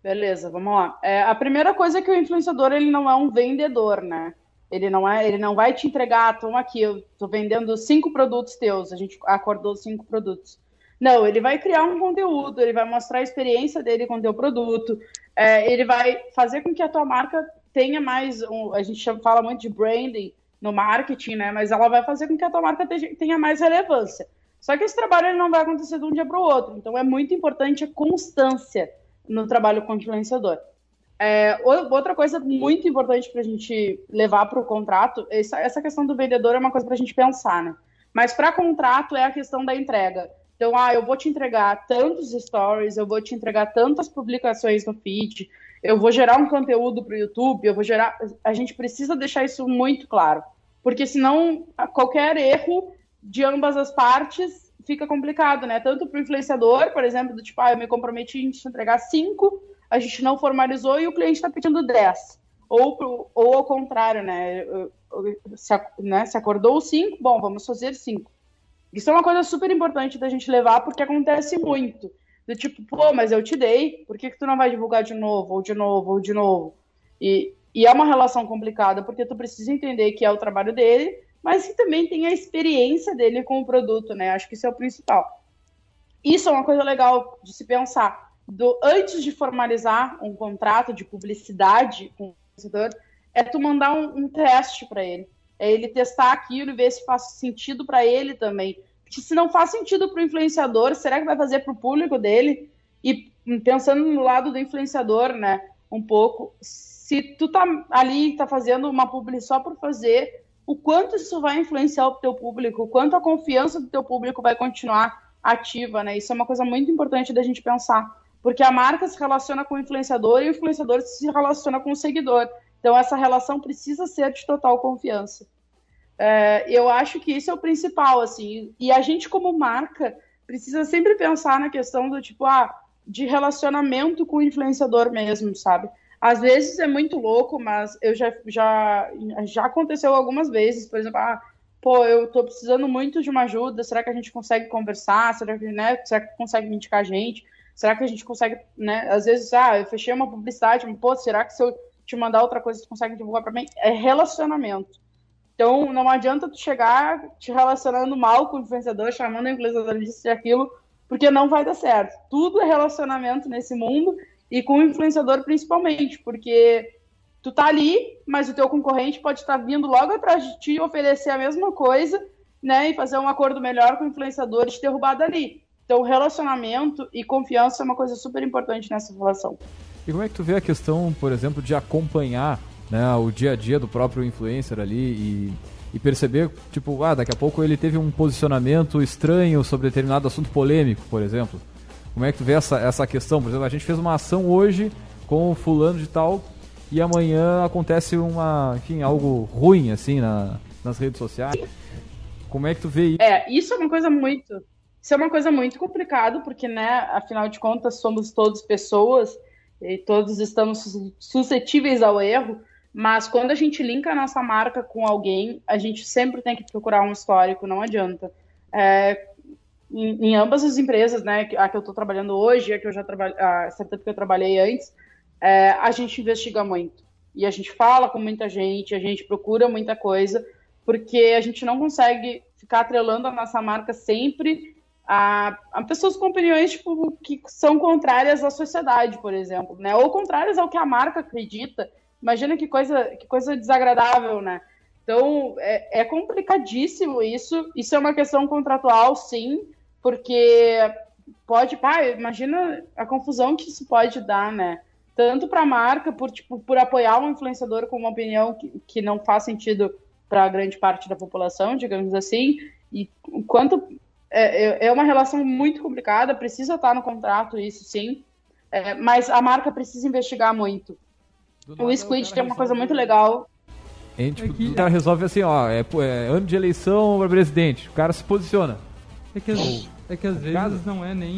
Beleza, vamos lá. É, a primeira coisa é que o influenciador ele não é um vendedor, né? Ele não é, ele não vai te entregar, ah, toma aqui, eu tô vendendo cinco produtos teus, a gente acordou cinco produtos. Não, ele vai criar um conteúdo, ele vai mostrar a experiência dele com o teu produto, é, ele vai fazer com que a tua marca tenha mais, um, a gente fala muito de branding no marketing, né? Mas ela vai fazer com que a tua marca tenha mais relevância. Só que esse trabalho ele não vai acontecer de um dia para o outro, então é muito importante a constância no trabalho com influenciador. É, outra coisa muito importante para a gente levar para o contrato, essa, essa questão do vendedor é uma coisa para a gente pensar, né? Mas para contrato é a questão da entrega. Então, ah, eu vou te entregar tantos stories, eu vou te entregar tantas publicações no feed, eu vou gerar um conteúdo para o YouTube, eu vou gerar. A gente precisa deixar isso muito claro, porque senão qualquer erro de ambas as partes fica complicado, né? Tanto para o influenciador, por exemplo, do tipo, ah, eu me comprometi te entregar cinco, a gente não formalizou e o cliente está pedindo dez. Ou, pro, ou ao contrário, né? Se, né? se acordou cinco, bom, vamos fazer cinco. Isso é uma coisa super importante da gente levar, porque acontece muito. Do tipo, pô, mas eu te dei, por que, que tu não vai divulgar de novo, ou de novo, ou de novo? E, e é uma relação complicada, porque tu precisa entender que é o trabalho dele, mas que também tem a experiência dele com o produto, né? Acho que isso é o principal. Isso é uma coisa legal de se pensar. Do, antes de formalizar um contrato de publicidade com o fornecedor, é tu mandar um, um teste para ele. É ele testar aquilo e ver se faz sentido para ele também. Porque se não faz sentido para o influenciador, será que vai fazer para o público dele? E pensando no lado do influenciador, né, um pouco, se tu tá ali, tá fazendo uma publi só por fazer, o quanto isso vai influenciar o teu público, o quanto a confiança do teu público vai continuar ativa, né? Isso é uma coisa muito importante da gente pensar, porque a marca se relaciona com o influenciador e o influenciador se relaciona com o seguidor. Então essa relação precisa ser de total confiança. É, eu acho que isso é o principal, assim. E a gente, como marca, precisa sempre pensar na questão do tipo, ah, de relacionamento com o influenciador mesmo, sabe? Às vezes é muito louco, mas eu já, já, já aconteceu algumas vezes, por exemplo, ah, pô, eu tô precisando muito de uma ajuda, será que a gente consegue conversar? Será que, né, será que consegue me indicar a gente? Será que a gente consegue, né? Às vezes, ah, eu fechei uma publicidade, pô, será que se eu te mandar outra coisa, você consegue divulgar para mim? É relacionamento. Então, não adianta tu chegar te relacionando mal com o influenciador, chamando o influenciador disso e aquilo, porque não vai dar certo. Tudo é relacionamento nesse mundo e com o influenciador principalmente, porque tu tá ali, mas o teu concorrente pode estar tá vindo logo atrás de ti oferecer a mesma coisa, né, e fazer um acordo melhor com o influenciador e te derrubar dali. Então, relacionamento e confiança é uma coisa super importante nessa relação. E como é que tu vê a questão, por exemplo, de acompanhar né, o dia a dia do próprio influencer ali e, e perceber, tipo, ah, daqui a pouco ele teve um posicionamento estranho sobre determinado assunto polêmico, por exemplo. Como é que tu vê essa, essa questão? Por exemplo, a gente fez uma ação hoje com fulano de tal e amanhã acontece uma, enfim, algo ruim, assim, na, nas redes sociais. Como é que tu vê isso? É, isso é uma coisa muito... Isso é uma coisa muito complicada, porque, né, afinal de contas, somos todos pessoas e todos estamos suscetíveis ao erro. Mas quando a gente linka a nossa marca com alguém, a gente sempre tem que procurar um histórico, não adianta. É, em, em, ambas as empresas, né, a que eu estou trabalhando hoje, a que eu já trabalhei, a que eu trabalhei antes, é, a gente investiga muito. E a gente fala com muita gente, a gente procura muita coisa, porque a gente não consegue ficar atrelando a nossa marca sempre a, a, pessoas com opiniões tipo, que são contrárias à sociedade, por exemplo, né? Ou contrárias ao que a marca acredita. Imagina que coisa, que coisa desagradável, né? Então, é, é complicadíssimo isso. Isso é uma questão contratual, sim, porque pode, pá, imagina a confusão que isso pode dar, né? Tanto para a marca, por, tipo, por apoiar um influenciador com uma opinião que, que não faz sentido para grande parte da população, digamos assim, e quanto é, é, é uma relação muito complicada, precisa estar no contrato, isso sim, é, mas a marca precisa investigar muito o Squid tem uma coisa muito legal. A gente, é que... O cara resolve assim, ó, é, é, ano de eleição para presidente, o cara se posiciona. É que, às, é que às vezes casa. não é nem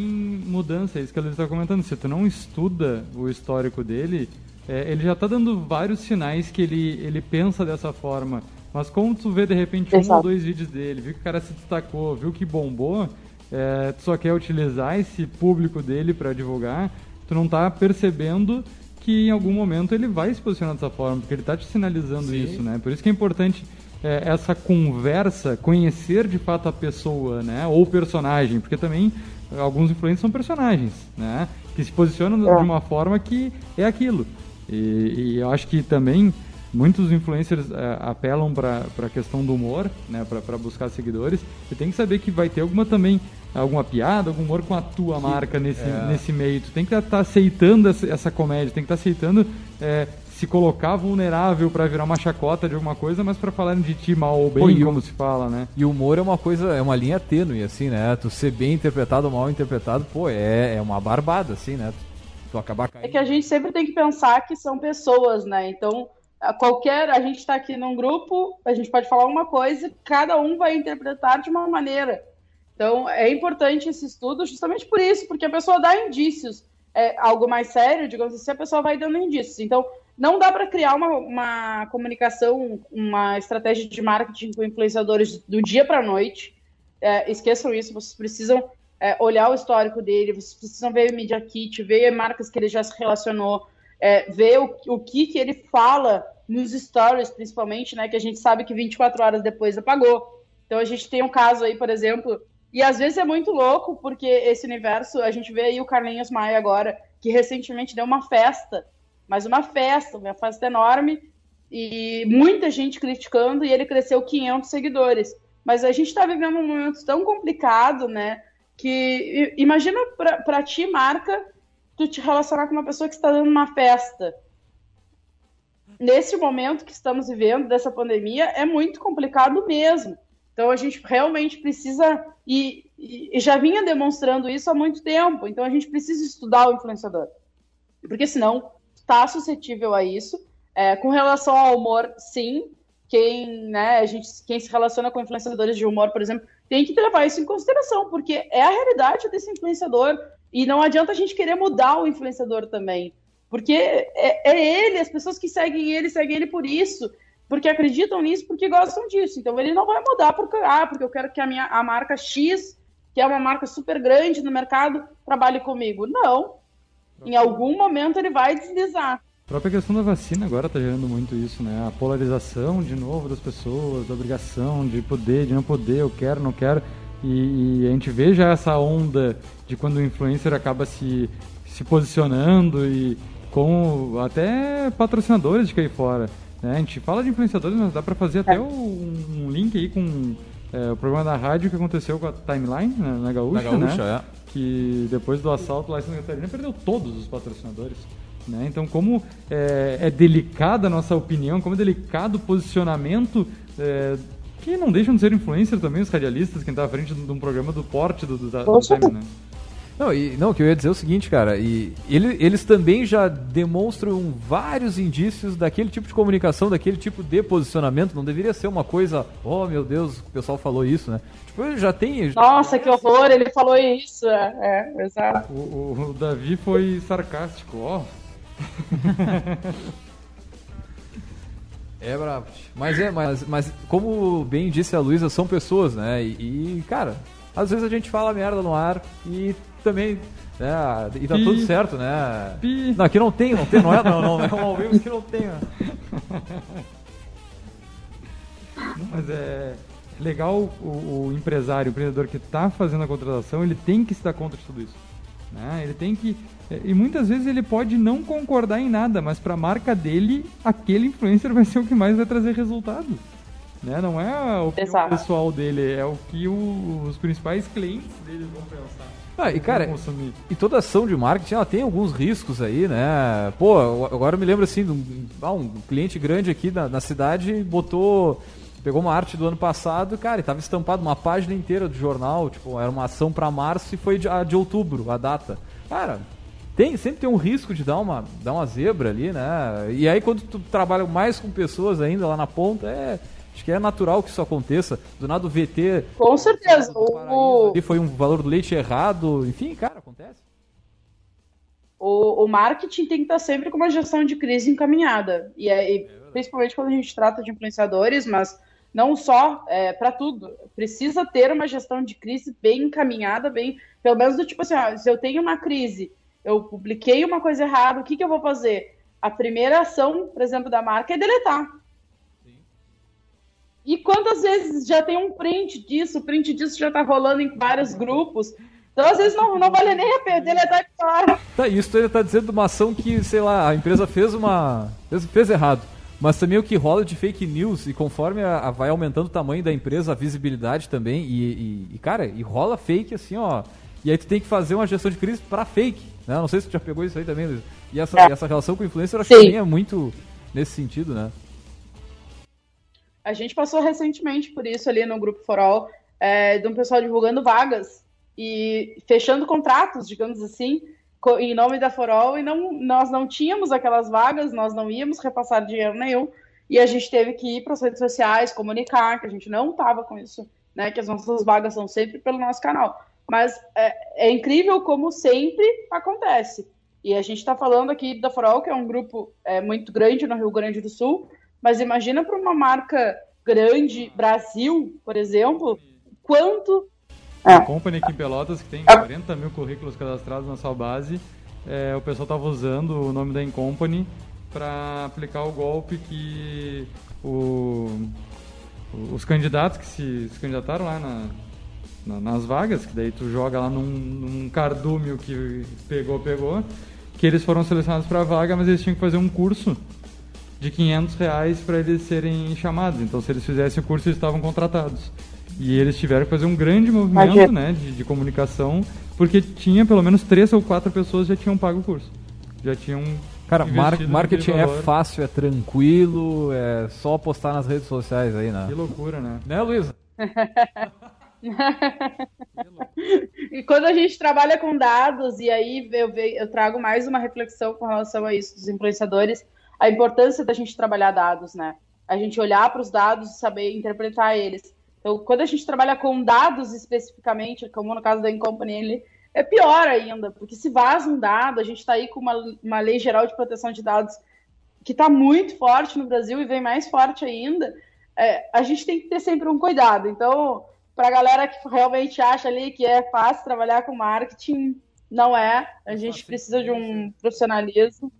mudança, é isso que ele está comentando. Se tu não estuda o histórico dele, é, ele já está dando vários sinais que ele, ele pensa dessa forma. Mas como tu vê de repente Exato. um ou dois vídeos dele, viu que o cara se destacou, viu que bombou, é, tu só quer utilizar esse público dele para divulgar, tu não está percebendo que em algum momento ele vai se posicionar dessa forma, porque ele está te sinalizando Sim. isso, né? Por isso que é importante é, essa conversa, conhecer de fato a pessoa, né? Ou o personagem, porque também alguns influencers são personagens, né? Que se posicionam é. de uma forma que é aquilo. E, e eu acho que também muitos influencers é, apelam para a questão do humor, né? Para buscar seguidores. E tem que saber que vai ter alguma também alguma piada, algum humor com a tua marca nesse, é. nesse meio. Tu tem que estar tá aceitando essa, essa, comédia, tem que estar tá aceitando é, se colocar vulnerável para virar uma chacota de alguma coisa, mas para falar de ti mal ou bem, Pô, como o, se fala, né? E o humor é uma coisa, é uma linha tênue, assim, né? Tu ser bem interpretado ou mal interpretado, pô, é, é uma barbada, assim, né? Tu, tu acabar caindo. É que a gente sempre tem que pensar que são pessoas, né? Então, qualquer. A gente está aqui num grupo, a gente pode falar uma coisa, cada um vai interpretar de uma maneira. Então, é importante esse estudo justamente por isso, porque a pessoa dá indícios. É algo mais sério, digamos assim, a pessoa vai dando indícios. Então, não dá para criar uma, uma, comunicação, uma estratégia de marketing com influenciadores do dia para a noite. É, esqueçam isso, vocês precisam é, olhar o histórico dele, vocês precisam ver o Media Kit, ver marcas que ele já se relacionou, é, ver o, o que, que ele fala nos stories, principalmente, né? Que a gente sabe que 24 horas depois apagou. Então a gente tem um caso aí, por exemplo, e às vezes é muito louco, porque esse universo, a gente vê aí o Carlinhos Maia agora, que recentemente deu uma festa, mas uma festa, uma festa enorme, e muita gente criticando, e ele cresceu 500 seguidores. Mas a gente está vivendo um momento tão complicado, né? Que imagina para ti, marca, tu te relacionar com uma pessoa que está dando uma festa. Nesse momento que estamos vivendo dessa pandemia, é muito complicado mesmo. Então a gente realmente precisa e, e, já vinha demonstrando isso há muito tempo. Então a gente precisa estudar o influenciador, porque senão está suscetível a isso. É, com relação ao humor, sim. Quem, né, a gente, quem se relaciona com influenciadores de humor, por exemplo, tem que levar isso em consideração, porque é a realidade desse influenciador. E não adianta a gente querer mudar o influenciador também. Porque é, é, ele, as pessoas que seguem ele, seguem ele por isso, porque acreditam nisso, porque gostam disso. Então ele não vai mudar porque, ah, porque eu quero que a minha a marca X, que é uma marca super grande no mercado, trabalhe comigo. Não. Em algum momento ele vai deslizar. A própria questão da vacina agora está gerando muito isso, né? A polarização de novo das pessoas, a obrigação de poder, de não poder, eu quero, não quero. E, e, a gente vê já essa onda de quando o influencer acaba se, se posicionando e com até patrocinadores de cair fora. Né? A gente fala de influenciadores, mas dá para fazer até é. um, um, link aí com é, o programa da rádio que aconteceu com a Timeline né? na Gaúcha, na Gaúcha né? É. Que depois do assalto lá em Santa Catarina perdeu todos os patrocinadores. Né? Então, como é, é, delicada a nossa opinião, como é delicado o posicionamento é, que não deixam de ser influencer também, os radialistas, quem está à frente de um programa do porte do, do, da, do time, né? Não, e, não, o que eu ia dizer é o seguinte, cara, e ele, eles também já demonstram vários indícios daquele tipo de comunicação, daquele tipo de posicionamento. Não deveria ser uma coisa, oh meu Deus, o pessoal falou isso, né? Tipo, já tem. Já... Nossa, que horror, ele falou isso. É, é exato. O, o, o Davi foi sarcástico, ó. Oh. É bravo. Mas é, mas, mas como bem disse a Luísa, são pessoas, né? E, e, cara, às vezes a gente fala merda no ar e também. Né, e tá Pi. tudo certo, né? Pi. Não, aqui não tem, não tem, não é, não, não, é um ao vivo que não tem. Né? Mas é legal o, o empresário, o empreendedor que está fazendo a contratação, ele tem que estar contra tudo isso. Né? Ele tem que e muitas vezes ele pode não concordar em nada, mas para a marca dele, aquele influencer vai ser o que mais vai trazer resultado. Né? Não é Exato. pessoal dele, é o que o, os principais clientes dele vão pensar. Ah, e cara, e toda ação de marketing ela tem alguns riscos aí, né? Pô, agora eu me lembro assim, um, ah, um cliente grande aqui na, na cidade botou pegou uma arte do ano passado, cara, e tava estampado uma página inteira do jornal, tipo, era uma ação para março e foi de, a de outubro, a data. Cara, tem, sempre tem um risco de dar uma, dar uma zebra ali, né? E aí quando tu trabalha mais com pessoas ainda lá na ponta, é, acho que é natural que isso aconteça. Do nada o VT. Com certeza. O... Foi um valor do leite errado. Enfim, cara, acontece. O, o marketing tem que estar sempre com uma gestão de crise encaminhada. E, é, e principalmente quando a gente trata de influenciadores, mas não só é, para tudo. Precisa ter uma gestão de crise bem encaminhada, bem. Pelo menos do tipo assim, ó, se eu tenho uma crise eu publiquei uma coisa errada, o que, que eu vou fazer? A primeira ação, por exemplo, da marca é deletar. E quantas vezes já tem um print disso, o print disso já tá rolando em vários grupos. Então, às vezes, não, não vale nem a pena deletar de fora. Tá, isso ele tá dizendo de uma ação que, sei lá, a empresa fez uma. fez, fez errado. Mas também o que rola de fake news, e conforme a, a vai aumentando o tamanho da empresa, a visibilidade também, e, e, e, cara, e rola fake assim, ó. E aí tu tem que fazer uma gestão de crise para fake. Né? Não sei se tu já pegou isso aí também, Luiz. E essa, é. essa relação com o influencer eu acho Sim. que também é muito, nesse sentido, né? A gente passou recentemente por isso ali no Grupo Forol, é, de um pessoal divulgando vagas e fechando contratos, digamos assim, em nome da Forol, e não, nós não tínhamos aquelas vagas, nós não íamos repassar dinheiro nenhum, e a gente teve que ir para as redes sociais, comunicar que a gente não estava com isso, né, que as nossas vagas são sempre pelo nosso canal. Mas é, é incrível como sempre acontece. E a gente está falando aqui da Forol, que é um grupo é, muito grande no Rio Grande do Sul, mas imagina para uma marca grande, Brasil, por exemplo, quanto. É. A Company aqui em Pelotas, que tem 40 mil currículos cadastrados na sua base, é, o pessoal estava usando o nome da Incompany para aplicar o golpe que o, os candidatos que se, se candidataram lá na, na, nas vagas, que daí tu joga lá num, num cardúmio que pegou, pegou, que eles foram selecionados para a vaga, mas eles tinham que fazer um curso de 500 reais para eles serem chamados. Então, se eles fizessem o curso, eles estavam contratados. E eles tiveram que fazer um grande movimento né, de, de, comunicação, porque tinha pelo menos três ou quatro pessoas já tinham pago o curso. Já tinham. Cara, mar marketing é fácil, é tranquilo, é só postar nas redes sociais aí, né? Que loucura, né? Né, Luísa? e quando a gente trabalha com dados, e aí eu, eu trago mais uma reflexão com relação a isso dos influenciadores, a importância da gente trabalhar dados, né? A gente olhar para os dados e saber interpretar eles. Então, quando a gente trabalha com dados especificamente, como no caso da Incompany, ele é pior ainda, porque se vaza um dado, a gente está aí com uma, uma lei geral de proteção de dados que está muito forte no Brasil e vem mais forte ainda, é, a gente tem que ter sempre um cuidado. Então, para a galera que realmente acha ali que é fácil trabalhar com marketing, não é. A gente precisa de um profissionalismo.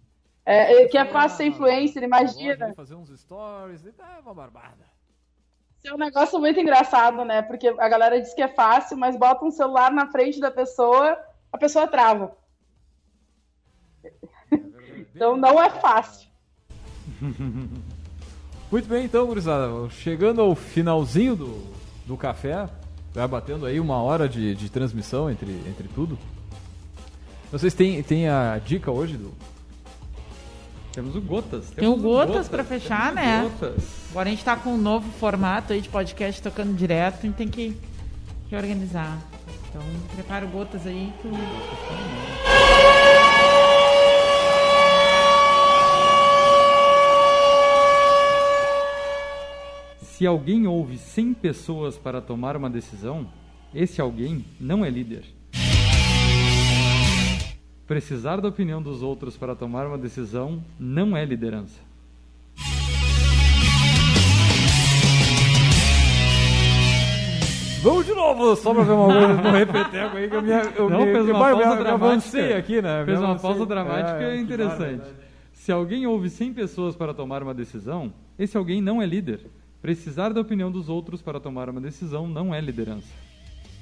É, que é fácil ser influencer, imagina. Fazer uns stories, é uma barbada. Isso é um negócio muito engraçado, né? Porque a galera diz que é fácil, mas bota um celular na frente da pessoa, a pessoa trava. Então não é fácil. Muito bem, então, gurizada. Chegando ao finalzinho do, do café, vai batendo aí uma hora de, de transmissão entre, entre tudo. Vocês têm, têm a dica hoje do, temos o Gotas. Tem o Gotas, Gotas para fechar, né? Gotas. Agora a gente tá com um novo formato aí de podcast tocando direto e tem que, que organizar. Então, prepara o Gotas aí que Se alguém ouve 100 pessoas para tomar uma decisão, esse alguém não é líder. Precisar da opinião dos outros para tomar uma decisão não é liderança. Vamos de novo, só pra ver uma coisa no repeteco aí que eu me, eu não, me, fez uma pausa me, dramática. aqui, né? Fez uma pausa dramática é, interessante. Se alguém ouve 100 pessoas para tomar uma decisão, esse alguém não é líder. Precisar da opinião dos outros para tomar uma decisão não é liderança.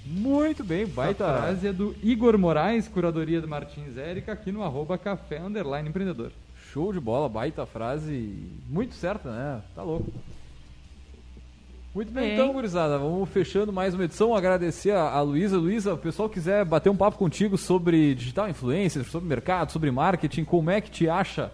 Muito bem, baita. A frase é do Igor Moraes, curadoria do Martins Érica, aqui no arroba café underline empreendedor. Show de bola, baita frase. Muito certa, né? Tá louco. Muito bem, bem, então, gurizada, vamos fechando mais uma edição. Agradecer a, a Luísa. Luísa, o pessoal quiser bater um papo contigo sobre digital influencer, sobre mercado, sobre marketing, como é que te acha?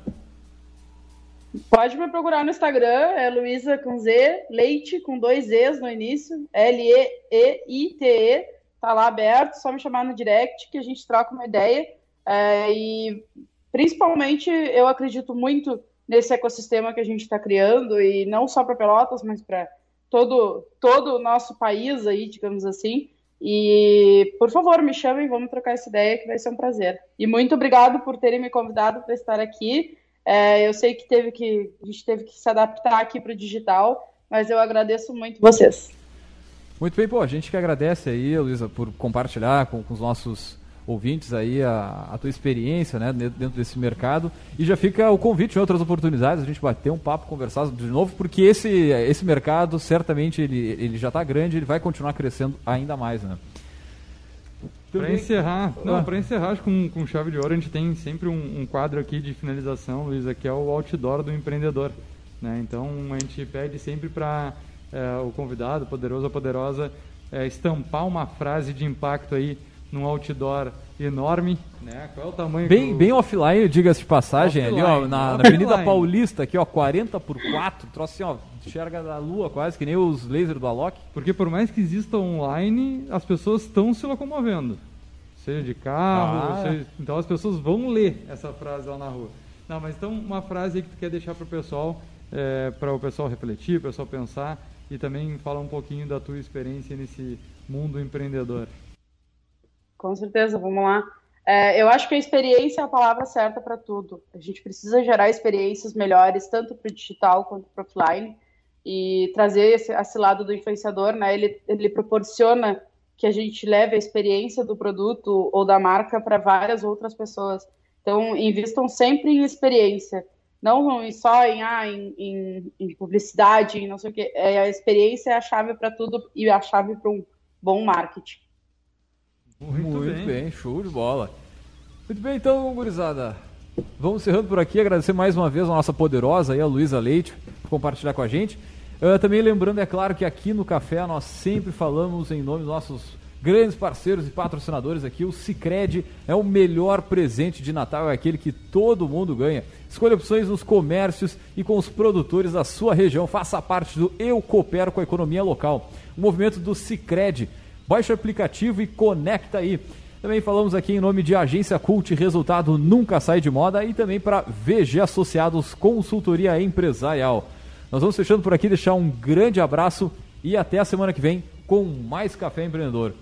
Pode me procurar no Instagram, é Luísa com Z, Leite com dois E's no início, L-E-E-I-T-E, tá lá aberto, só me chamar no direct que a gente troca uma ideia. É, e principalmente eu acredito muito nesse ecossistema que a gente está criando, e não só para Pelotas, mas para todo, todo o nosso país aí, digamos assim. E, por favor, me chamem, vamos trocar essa ideia que vai ser um prazer. E muito obrigado por terem me convidado para estar aqui. É, eu sei que teve que a gente teve que se adaptar aqui para o digital, mas eu agradeço muito vocês. Muito bem, pô, a gente que agradece aí, Luísa, por compartilhar com, com os nossos ouvintes aí a, a, tua experiência né, dentro desse mercado. E já fica o convite em outras oportunidades, a gente bater um papo, conversar de novo, porque esse, esse mercado certamente ele, ele já está grande, ele vai continuar crescendo ainda mais, né? Para encerrar, não, ah. para encerrar, acho que com, com chave de ouro a gente tem sempre um, um quadro aqui de finalização, Luísa, que é o outdoor do empreendedor. Né? Então a gente pede sempre para é, o convidado, poderoso ou poderosa, é, estampar uma frase de impacto aí num outdoor enorme, né? Qual é o tamanho? Bem, bem offline, diga-se de passagem, offline, ali ó, na, na Avenida Paulista, aqui ó, 40 por 4, troço assim ó, enxerga da lua quase, que nem os lasers do Alok. Porque por mais que exista online, as pessoas estão se locomovendo. Seja de carro, ah. seja... então as pessoas vão ler essa frase lá na rua. Não, mas então uma frase aí que tu quer deixar para o pessoal, é, para o pessoal refletir, para o pessoal pensar e também falar um pouquinho da tua experiência nesse mundo empreendedor. Com certeza, vamos lá. É, eu acho que a experiência é a palavra certa para tudo. A gente precisa gerar experiências melhores, tanto para o digital quanto para o offline, e trazer esse, esse, lado do influenciador, né? Ele, ele proporciona que a gente leve a experiência do produto ou da marca para várias outras pessoas. Então, invistam sempre em experiência, não só em, ah, em, em, em publicidade, em não sei o quê. É, a experiência é a chave para tudo e a chave para um bom marketing. Muito, Muito bem. bem. show de bola. Muito bem, então, gurizada. Vamos encerrando por aqui, agradecer mais uma vez a nossa poderosa aí, a Luísa Leite, por compartilhar com a gente. Uh, também lembrando, é claro, que aqui no Café nós sempre falamos em nome dos nossos grandes parceiros e patrocinadores aqui. O Cicred é o melhor presente de Natal, é aquele que todo mundo ganha. Escolha opções nos comércios e com os produtores da sua região. Faça parte do Eu Coopero com a Economia Local. O movimento do Cicred Baixe o aplicativo e conecta aí. Também falamos aqui em nome de Agência Cult, resultado nunca sai de moda, e também para VG Associados Consultoria Empresarial. Nós vamos fechando por aqui, deixar um grande abraço e até a semana que vem com mais Café Empreendedor.